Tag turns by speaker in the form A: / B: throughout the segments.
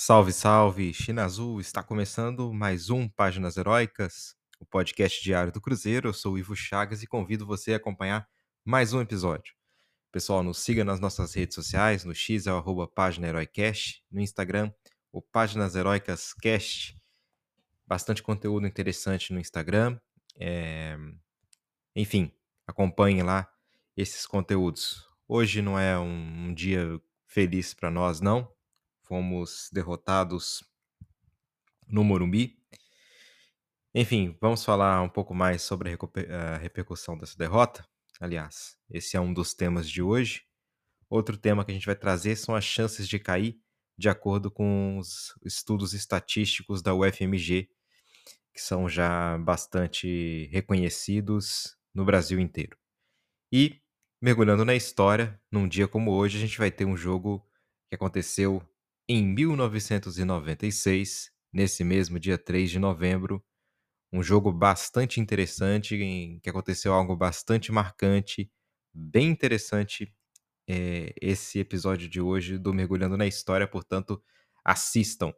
A: Salve, salve! China Azul, está começando mais um Páginas Heróicas, o podcast diário do Cruzeiro. Eu sou o Ivo Chagas e convido você a acompanhar mais um episódio. Pessoal, nos siga nas nossas redes sociais, no X é o arroba Página Heroicast, no Instagram, o Páginas Heróicas Cast. Bastante conteúdo interessante no Instagram. É... Enfim, acompanhe lá esses conteúdos. Hoje não é um dia feliz para nós, não fomos derrotados no Morumbi. Enfim, vamos falar um pouco mais sobre a, repercussão dessa derrota. Aliás, esse é um dos temas de hoje. Outro tema que a gente vai trazer são as chances de cair, de acordo com os estudos estatísticos da UFMG, que são já bastante reconhecidos no Brasil inteiro. E, mergulhando na história, num dia como hoje, a gente vai ter um jogo que aconteceu em 1996, nesse mesmo dia 3 de novembro, um jogo bastante interessante, em que aconteceu algo bastante marcante, bem interessante é, esse episódio de hoje do Mergulhando na História, portanto, assistam.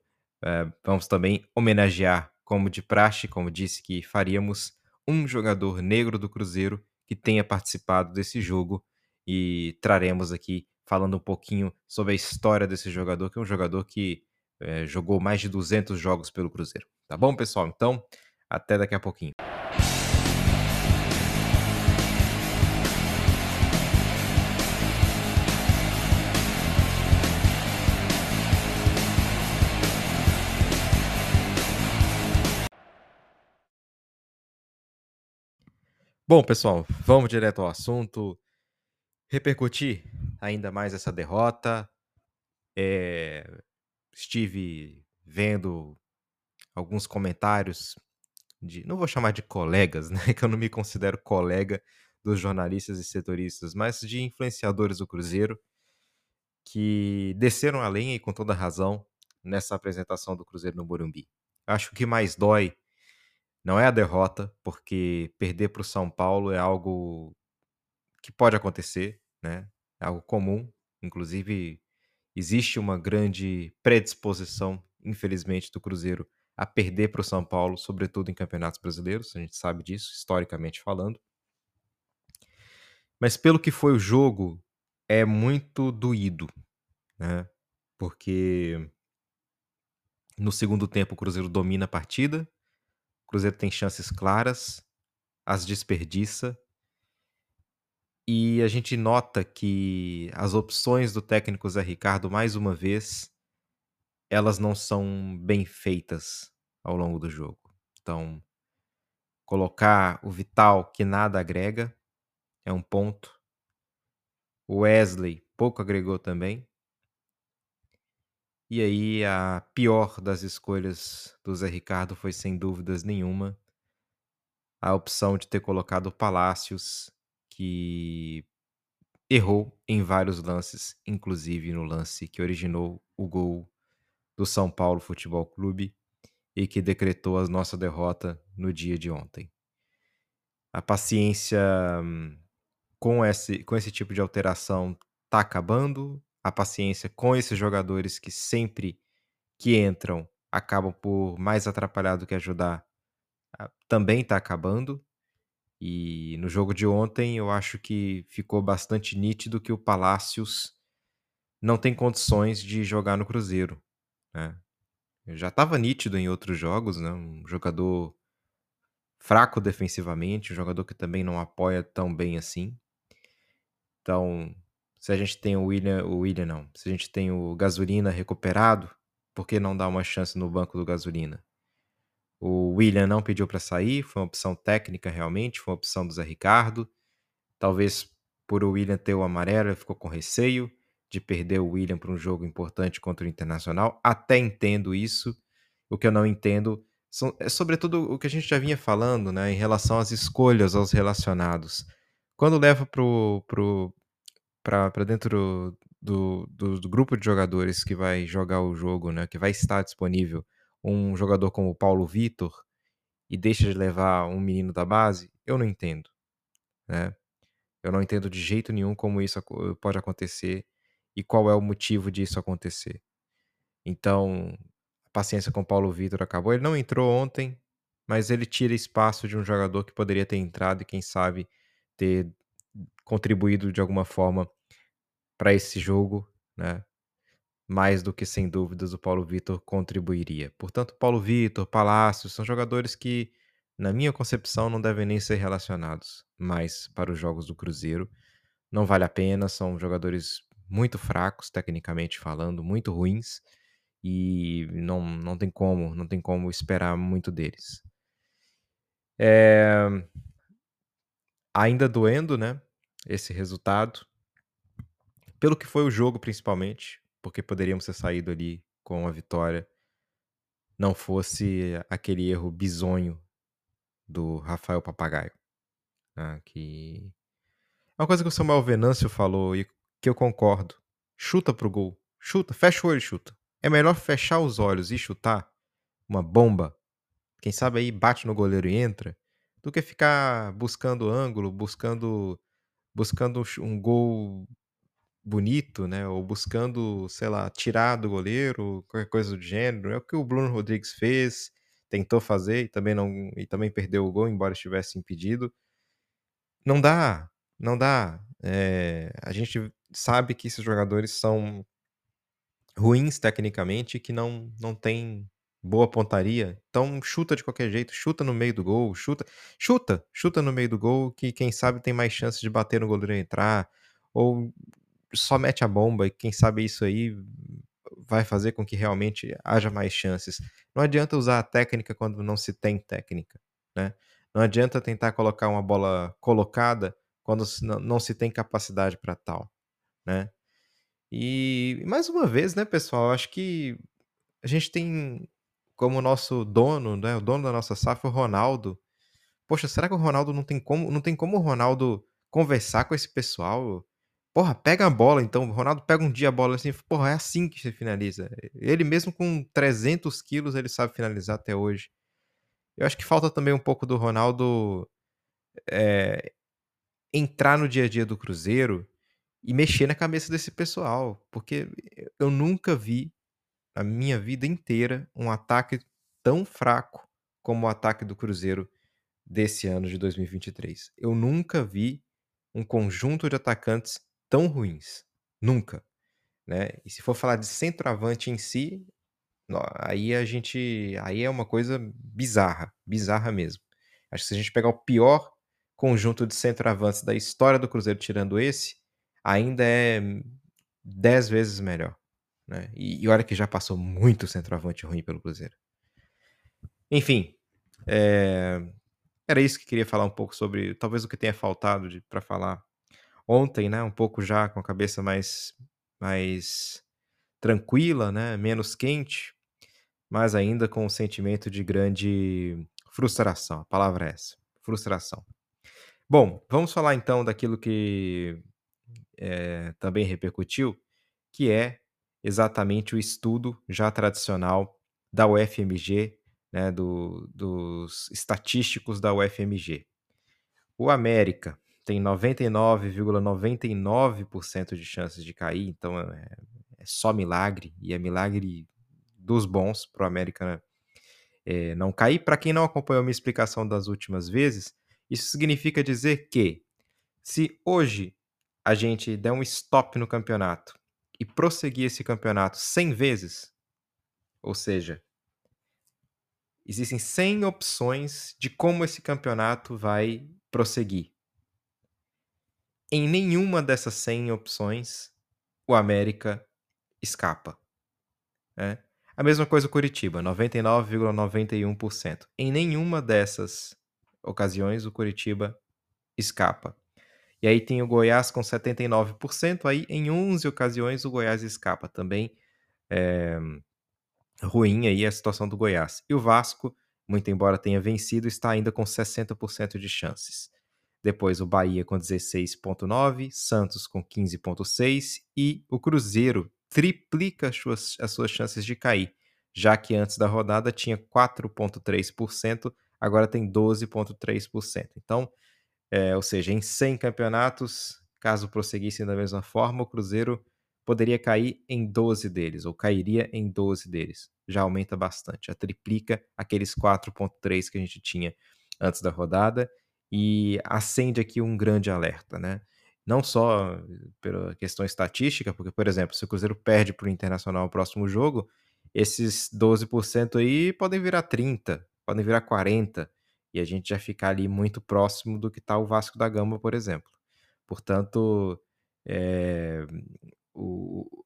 A: É, vamos também homenagear, como de praxe, como disse que faríamos, um jogador negro do Cruzeiro que tenha participado desse jogo e traremos aqui falando um pouquinho sobre a história desse jogador, que é um jogador que é, jogou mais de 200 jogos pelo Cruzeiro. Tá bom, pessoal? Então, até daqui a pouquinho. Bom, pessoal, vamos direto ao assunto. Repercutir ainda mais essa derrota. É, estive vendo alguns comentários de, não vou chamar de colegas, né, que eu não me considero colega dos jornalistas e setoristas, mas de influenciadores do Cruzeiro que desceram a lenha e com toda razão nessa apresentação do Cruzeiro no Morumbi. Acho que mais dói não é a derrota, porque perder para o São Paulo é algo que pode acontecer, né? É algo comum. Inclusive, existe uma grande predisposição, infelizmente, do Cruzeiro a perder para o São Paulo, sobretudo em campeonatos brasileiros. A gente sabe disso, historicamente falando. Mas pelo que foi o jogo, é muito doído, né? Porque no segundo tempo o Cruzeiro domina a partida, o Cruzeiro tem chances claras, as desperdiça e a gente nota que as opções do técnico Zé Ricardo, mais uma vez, elas não são bem feitas ao longo do jogo. Então, colocar o Vital, que nada agrega, é um ponto. O Wesley pouco agregou também. E aí, a pior das escolhas do Zé Ricardo foi, sem dúvidas nenhuma, a opção de ter colocado o Palácios que errou em vários lances, inclusive no lance que originou o gol do São Paulo Futebol Clube e que decretou a nossa derrota no dia de ontem. A paciência hum, com esse, com esse tipo de alteração está acabando, a paciência com esses jogadores que sempre que entram acabam por mais atrapalhar do que ajudar também está acabando. E no jogo de ontem, eu acho que ficou bastante nítido que o Palácios não tem condições de jogar no Cruzeiro. Né? Já estava nítido em outros jogos, né? um jogador fraco defensivamente, um jogador que também não apoia tão bem assim. Então, se a gente tem o William, o William não, se a gente tem o Gasolina recuperado, por que não dar uma chance no banco do Gasolina? O William não pediu para sair, foi uma opção técnica realmente, foi uma opção do Zé Ricardo. Talvez por o William ter o amarelo, ele ficou com receio de perder o William para um jogo importante contra o Internacional. Até entendo isso. O que eu não entendo são, é sobretudo o que a gente já vinha falando, né, em relação às escolhas aos relacionados. Quando leva para dentro do, do, do, grupo de jogadores que vai jogar o jogo, né, que vai estar disponível, um jogador como o Paulo Vitor e deixa de levar um menino da base, eu não entendo. Né? Eu não entendo de jeito nenhum como isso pode acontecer e qual é o motivo disso acontecer. Então, a paciência com o Paulo Vitor acabou. Ele não entrou ontem, mas ele tira espaço de um jogador que poderia ter entrado e, quem sabe, ter contribuído de alguma forma para esse jogo, né? Mais do que sem dúvidas o Paulo Vitor contribuiria. Portanto, Paulo Vitor, Palácio são jogadores que, na minha concepção, não devem nem ser relacionados mais para os jogos do Cruzeiro. Não vale a pena, são jogadores muito fracos, tecnicamente falando, muito ruins, e não, não tem como, não tem como esperar muito deles. É... Ainda doendo, né? Esse resultado. Pelo que foi o jogo, principalmente, porque poderíamos ter saído ali com a vitória, não fosse aquele erro bizonho do Rafael Papagaio. Né? Que é uma coisa que o Samuel Venâncio falou e que eu concordo. Chuta pro gol. Chuta, fecha o olho e chuta. É melhor fechar os olhos e chutar uma bomba. Quem sabe aí bate no goleiro e entra, do que ficar buscando ângulo, buscando buscando um gol bonito, né? Ou buscando, sei lá, tirar do goleiro, qualquer coisa do gênero. É o que o Bruno Rodrigues fez, tentou fazer e também não e também perdeu o gol, embora estivesse impedido. Não dá, não dá. É, a gente sabe que esses jogadores são ruins tecnicamente e que não não tem boa pontaria. Então chuta de qualquer jeito, chuta no meio do gol, chuta, chuta, chuta no meio do gol que quem sabe tem mais chances de bater no goleiro e entrar ou só mete a bomba e quem sabe isso aí vai fazer com que realmente haja mais chances. Não adianta usar a técnica quando não se tem técnica, né? Não adianta tentar colocar uma bola colocada quando não se tem capacidade para tal, né? E mais uma vez, né, pessoal, acho que a gente tem como nosso dono, né, o dono da nossa SAF, o Ronaldo. Poxa, será que o Ronaldo não tem como, não tem como o Ronaldo conversar com esse pessoal? Porra, pega a bola então. O Ronaldo pega um dia a bola assim, porra, é assim que se finaliza. Ele mesmo com 300 quilos, ele sabe finalizar até hoje. Eu acho que falta também um pouco do Ronaldo é, entrar no dia a dia do Cruzeiro e mexer na cabeça desse pessoal. Porque eu nunca vi, na minha vida inteira, um ataque tão fraco como o ataque do Cruzeiro desse ano de 2023. Eu nunca vi um conjunto de atacantes tão ruins. Nunca. Né? E se for falar de centroavante em si, aí a gente. Aí é uma coisa bizarra. Bizarra mesmo. Acho que se a gente pegar o pior conjunto de centroavantes da história do Cruzeiro, tirando esse, ainda é dez vezes melhor. Né? E, e olha que já passou muito centroavante ruim pelo Cruzeiro. Enfim, é... era isso que queria falar um pouco sobre, talvez o que tenha faltado para falar ontem, né, um pouco já com a cabeça mais, mais tranquila, né, menos quente, mas ainda com um sentimento de grande frustração. A palavra é essa, frustração. Bom, vamos falar então daquilo que é, também repercutiu, que é exatamente o estudo já tradicional da UFMG, né, do, dos estatísticos da UFMG. O América tem 99,99% de chances de cair, então é, é, só milagre, e é milagre dos bons para o América é, não cair. Para quem não acompanhou minha explicação das últimas vezes, isso significa dizer que se hoje a gente der um stop no campeonato e prosseguir esse campeonato 100 vezes, ou seja, existem 100 opções de como esse campeonato vai prosseguir. Em nenhuma dessas 100 opções o América escapa. Né? A mesma coisa o Curitiba, 99,91%. Em nenhuma dessas ocasiões o Curitiba escapa. E aí tem o Goiás com 79%, aí em 11 ocasiões o Goiás escapa também. É, ruim aí a situação do Goiás. E o Vasco, muito embora tenha vencido, está ainda com 60% de chances. Depois o Bahia com 16,9, Santos com 15,6 e o Cruzeiro triplica as suas, as suas chances de cair, já que antes da rodada tinha 4,3%, agora tem 12,3%. Então, é, ou seja, em 100 campeonatos, caso prosseguissem da mesma forma, o Cruzeiro poderia cair em 12 deles, ou cairia em 12 deles. Já aumenta bastante, já triplica aqueles 4,3 que a gente tinha antes da rodada e acende aqui um grande alerta, né? Não só pela questão estatística, porque, por exemplo, se o Cruzeiro perde para o Internacional no próximo jogo, esses 12% aí podem virar 30%, podem virar 40%, e a gente já ficar ali muito próximo do que está o Vasco da Gama, por exemplo. Portanto, é, o,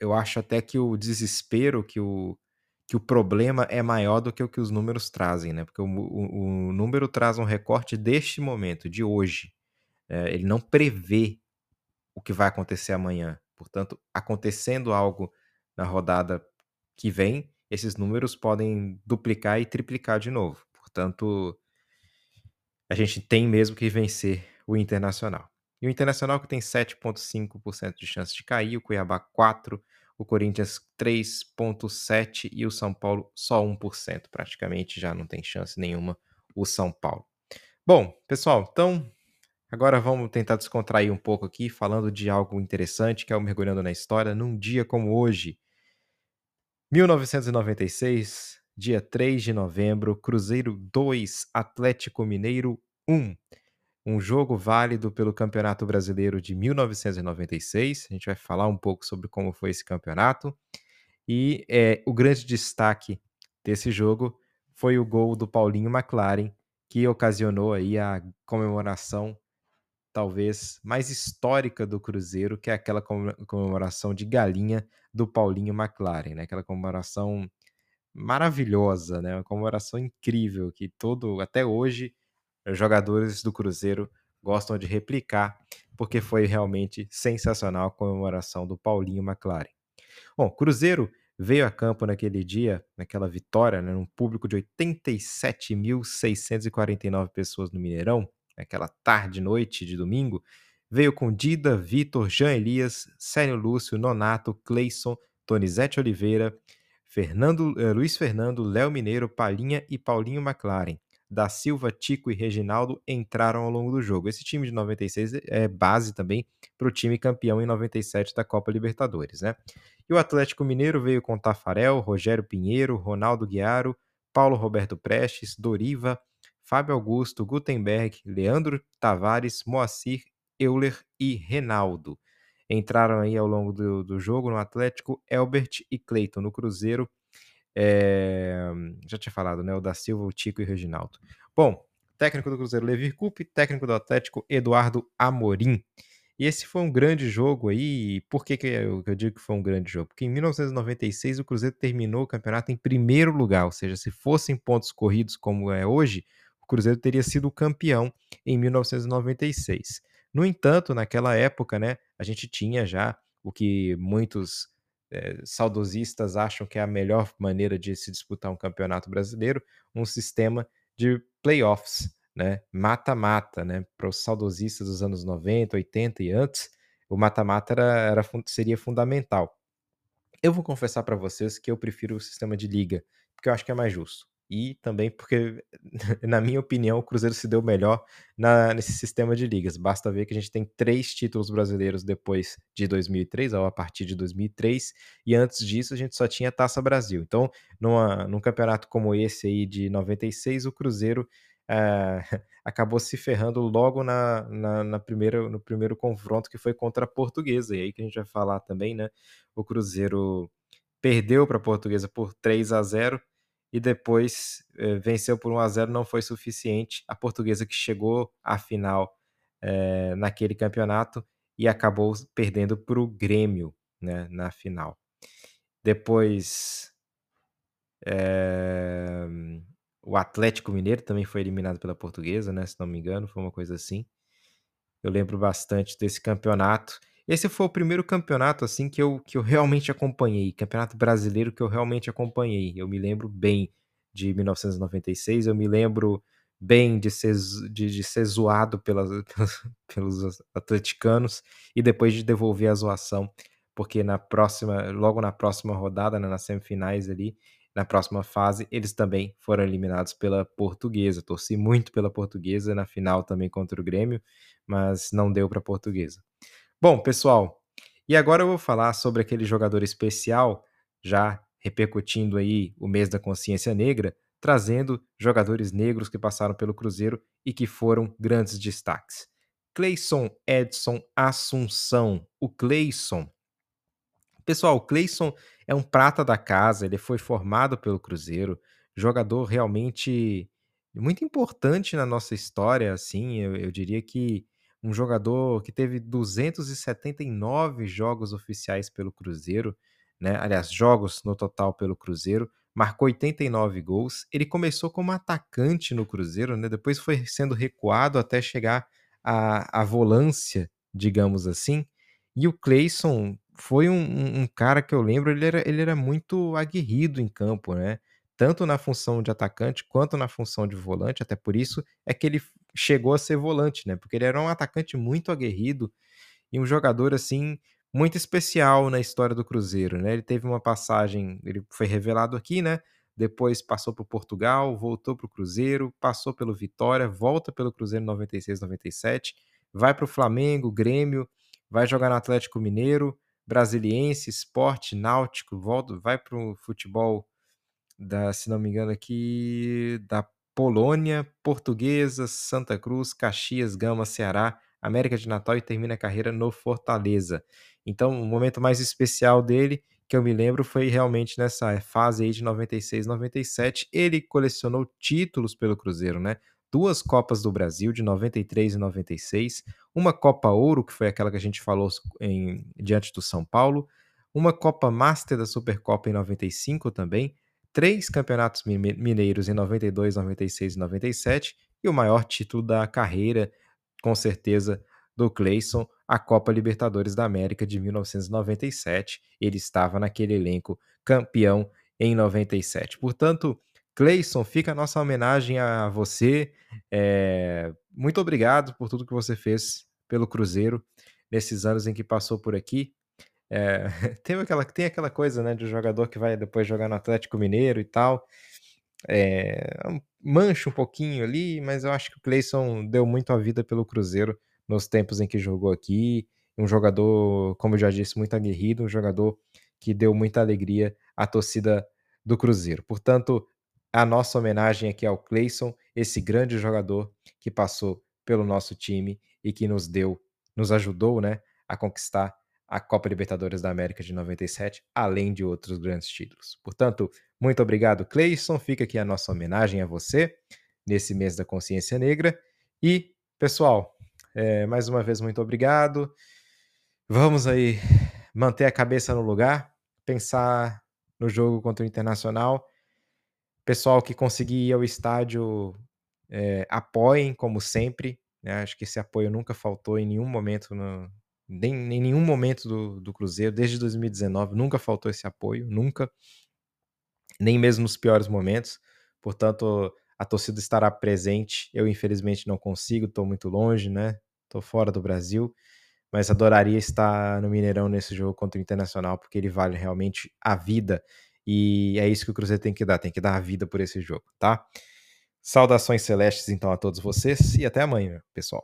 A: eu acho até que o desespero, que o, que o problema é maior do que o que os números trazem, né? Porque o, o, o número traz um recorte deste momento, de hoje. É, ele não prevê o que vai acontecer amanhã. Portanto, acontecendo algo na rodada que vem, esses números podem duplicar e triplicar de novo. Portanto, a gente tem mesmo que vencer o Internacional. E o Internacional que tem 7,5% de chance de cair, o Cuiabá 4%, o Corinthians 3,7% e o São Paulo só 1%. Praticamente já não tem chance nenhuma o São Paulo. Bom, pessoal, então agora vamos tentar descontrair um pouco aqui, falando de algo interessante que é o Mergulhando na História, num dia como hoje, 1996, dia 3 de novembro, Cruzeiro 2, Atlético Mineiro 1 um jogo válido pelo Campeonato Brasileiro de 1996. A gente vai falar um pouco sobre como foi esse campeonato. E é, o grande destaque desse jogo foi o gol do Paulinho McLaren, que ocasionou aí a comemoração talvez mais histórica do Cruzeiro, que é aquela comemoração de galinha do Paulinho McLaren, né? Aquela comemoração maravilhosa, né? Uma comemoração incrível que todo até hoje jogadores do Cruzeiro gostam de replicar, porque foi realmente sensacional a comemoração do Paulinho McLaren. Bom, Cruzeiro veio a campo naquele dia, naquela vitória, né, num público de 87.649 pessoas no Mineirão, naquela tarde noite de domingo, veio com Dida, Vitor, Jean Elias, Sérgio Lúcio, Nonato, Cleison, Donizete Oliveira, Fernando, eh, Luiz Fernando, Léo Mineiro, Palinha e Paulinho McLaren da Silva, Tico e Reginaldo entraram ao longo do jogo. Esse time de 96 é base também para o time campeão em 97 da Copa Libertadores, né? E o Atlético Mineiro veio com Tafarel, Rogério Pinheiro, Ronaldo Guiaro, Paulo Roberto Prestes, Doriva, Fábio Augusto, Gutenberg, Leandro Tavares, Moacir, Euler e Renaldo. Entraram aí ao longo do, do jogo no Atlético Elbert e Cleiton no Cruzeiro é, já tinha falado, né? O da Silva, o Tico e o Reginaldo. Bom, técnico do Cruzeiro, Levir Coupe, técnico do Atlético, Eduardo Amorim. E esse foi um grande jogo aí. Por que, que eu, que eu digo que foi um grande jogo? Porque em 1996 o Cruzeiro terminou o campeonato em primeiro lugar, ou seja, se fossem pontos corridos como é hoje, o Cruzeiro teria sido campeão em 1996. No entanto, naquela época, né, a gente tinha já o que muitos é, saudosistas acham que é a melhor maneira de se disputar um campeonato brasileiro, um sistema de playoffs, né? Mata-mata, né? Para os saudosistas dos anos 90, 80 e antes, o mata-mata era, era, seria fundamental. Eu vou confessar para vocês que eu prefiro o sistema de liga, porque eu acho que é mais justo e também porque, na minha opinião, o Cruzeiro se deu melhor na, nesse sistema de ligas. Basta ver que a gente tem três títulos brasileiros depois de 2003, ou a partir de 2003, e antes disso a gente só tinha Taça Brasil. Então, numa, num campeonato como esse aí de 96, o Cruzeiro é, acabou se ferrando logo na, na, na, primeira, no primeiro confronto que foi contra a Portuguesa. E aí que a gente vai falar também, né? O Cruzeiro perdeu para a Portuguesa por 3 a 0 e depois eh, venceu por 1 a 0 não foi suficiente. A portuguesa que chegou à final eh, naquele campeonato e acabou perdendo para o Grêmio né, na final. Depois eh, o Atlético Mineiro também foi eliminado pela portuguesa, né, se não me engano, foi uma coisa assim. Eu lembro bastante desse campeonato. Esse foi o primeiro campeonato assim que eu, que eu realmente acompanhei, campeonato brasileiro que eu realmente acompanhei. Eu me lembro bem de 1996, eu me lembro bem de ser, de, de ser zoado pelas, pelos atleticanos e depois de devolver a zoação, porque na próxima, logo na próxima rodada, né, nas semifinais ali, na próxima fase, eles também foram eliminados pela Portuguesa. Torci muito pela Portuguesa na final também contra o Grêmio, mas não deu para a Portuguesa. Bom, pessoal, E agora eu vou falar sobre aquele jogador especial, já repercutindo aí o mês da consciência negra, trazendo jogadores negros que passaram pelo Cruzeiro e que foram grandes destaques. Cleison Edson Assunção. O Cleison. Pessoal, o Cleison é um prata da casa, ele foi formado pelo Cruzeiro, jogador realmente muito importante na nossa história, assim, eu, eu diria que um jogador que teve 279 jogos oficiais pelo Cruzeiro, né? Aliás, jogos no total pelo Cruzeiro, marcou 89 gols. Ele começou como atacante no Cruzeiro, né? Depois foi sendo recuado até chegar à, à volância, digamos assim. E o Cleison foi um, um, um cara que eu lembro, ele era, ele era muito aguerrido em campo, né? Tanto na função de atacante quanto na função de volante, até por isso é que ele chegou a ser volante, né? Porque ele era um atacante muito aguerrido e um jogador assim muito especial na história do Cruzeiro, né? Ele teve uma passagem, ele foi revelado aqui, né? Depois passou para Portugal, voltou para o Cruzeiro, passou pelo Vitória, volta pelo Cruzeiro 96, 97, vai para o Flamengo, Grêmio, vai jogar no Atlético Mineiro, Brasiliense, Esporte, Náutico, volta, vai para o futebol da, se não me engano aqui, da Polônia, Portuguesa, Santa Cruz, Caxias, Gama, Ceará, América de Natal e termina a carreira no Fortaleza. Então, o momento mais especial dele, que eu me lembro, foi realmente nessa fase aí de 96, 97. Ele colecionou títulos pelo Cruzeiro, né? Duas Copas do Brasil, de 93 e 96, uma Copa Ouro, que foi aquela que a gente falou em, diante do São Paulo, uma Copa Master da Supercopa em 95 também, três campeonatos mineiros em 92, 96 e 97 e o maior título da carreira, com certeza, do Cleison, a Copa Libertadores da América de 1997. Ele estava naquele elenco campeão em 97. Portanto, Cleison, fica a nossa homenagem a você. É... Muito obrigado por tudo que você fez pelo Cruzeiro nesses anos em que passou por aqui. É, tem, aquela, tem aquela coisa, né, de jogador que vai depois jogar no Atlético Mineiro e tal. É, mancha um pouquinho ali, mas eu acho que o Cleison deu muito a vida pelo Cruzeiro nos tempos em que jogou aqui. Um jogador, como eu já disse, muito aguerrido, um jogador que deu muita alegria à torcida do Cruzeiro. Portanto, a nossa homenagem aqui ao Cleison, esse grande jogador que passou pelo nosso time e que nos deu, nos ajudou, né, a conquistar a Copa Libertadores da América de 97, além de outros grandes títulos. Portanto, muito obrigado, Cleison. Fica aqui a nossa homenagem a você nesse mês da consciência negra. E, pessoal, é, mais uma vez, muito obrigado. Vamos aí manter a cabeça no lugar, pensar no jogo contra o Internacional. Pessoal que conseguir ir ao estádio, é, apoiem, como sempre. Né? Acho que esse apoio nunca faltou em nenhum momento no, nem, em nenhum momento do, do Cruzeiro, desde 2019, nunca faltou esse apoio, nunca, nem mesmo nos piores momentos. Portanto, a torcida estará presente. Eu, infelizmente, não consigo, estou muito longe, né? Estou fora do Brasil, mas adoraria estar no Mineirão nesse jogo contra o Internacional, porque ele vale realmente a vida. E é isso que o Cruzeiro tem que dar, tem que dar a vida por esse jogo, tá? Saudações celestes, então, a todos vocês e até amanhã, pessoal.